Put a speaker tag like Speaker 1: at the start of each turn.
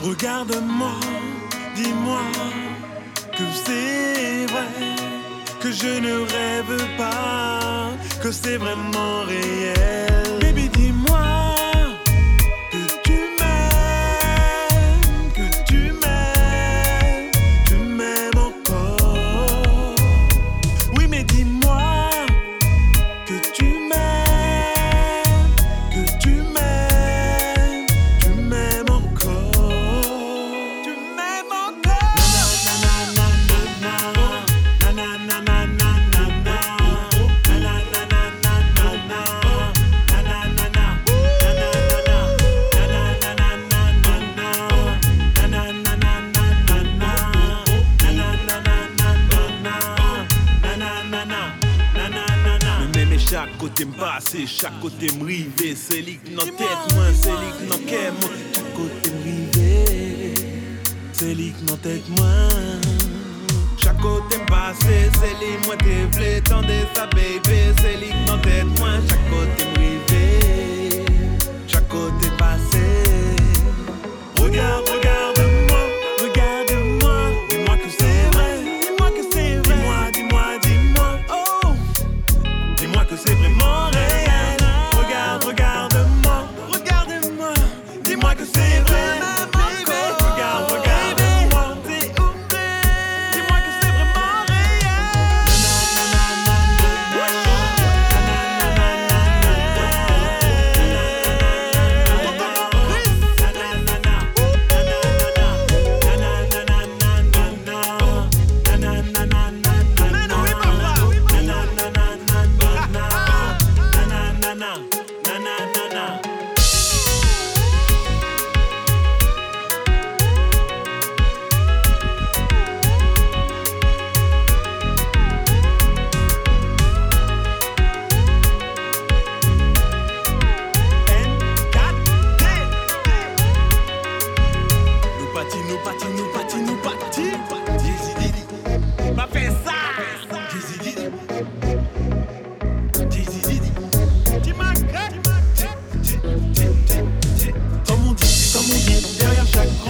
Speaker 1: Regarde-moi, dis-moi que c'est vrai, que je ne rêve pas, que c'est vraiment réel.
Speaker 2: Chaque côté m'passe, chaque côté m'rive C'est lik nan tèt c'est lik nan kè mwen
Speaker 1: Chaque côté m'rive, c'est lik nan tèt mwen
Speaker 2: Chaque côté m'passe, c'est lik mwen te vle sa baby, c'est lik nan tèt mwen Chaque côté m'rive, chaque côté m'passe
Speaker 1: Regarde na na na na na.
Speaker 2: Nous bâtis, nous bâtis, nous
Speaker 1: bâtis. Check.